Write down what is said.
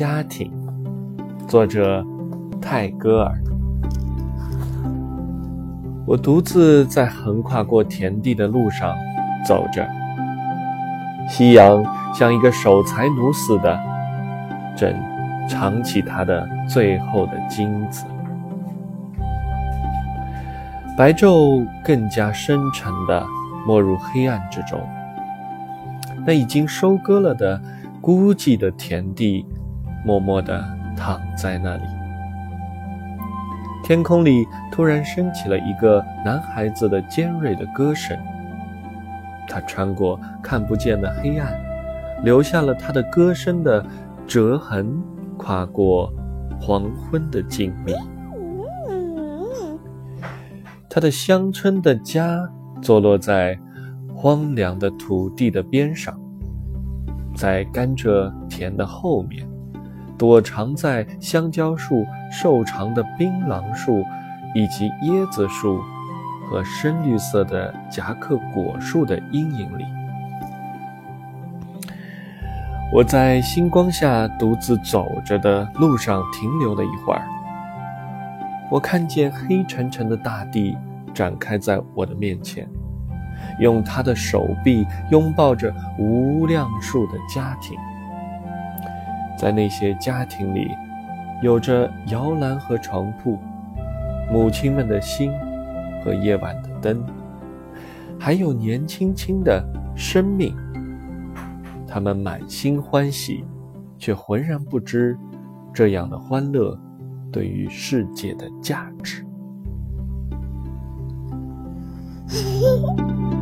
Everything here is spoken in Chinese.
家庭，作者泰戈尔。我独自在横跨过田地的路上走着，夕阳像一个守财奴似的，正藏起他的最后的金子。白昼更加深沉地没入黑暗之中。那已经收割了的孤寂的田地，默默地躺在那里。天空里突然升起了一个男孩子的尖锐的歌声。他穿过看不见的黑暗，留下了他的歌声的折痕，跨过黄昏的静谧。他的乡村的家坐落在。荒凉的土地的边上，在甘蔗田的后面，躲藏在香蕉树瘦长的槟榔树，以及椰子树和深绿色的夹克果树的阴影里。我在星光下独自走着的路上停留了一会儿，我看见黑沉沉的大地展开在我的面前。用他的手臂拥抱着无量数的家庭，在那些家庭里，有着摇篮和床铺，母亲们的心和夜晚的灯，还有年轻轻的生命。他们满心欢喜，却浑然不知这样的欢乐对于世界的价值。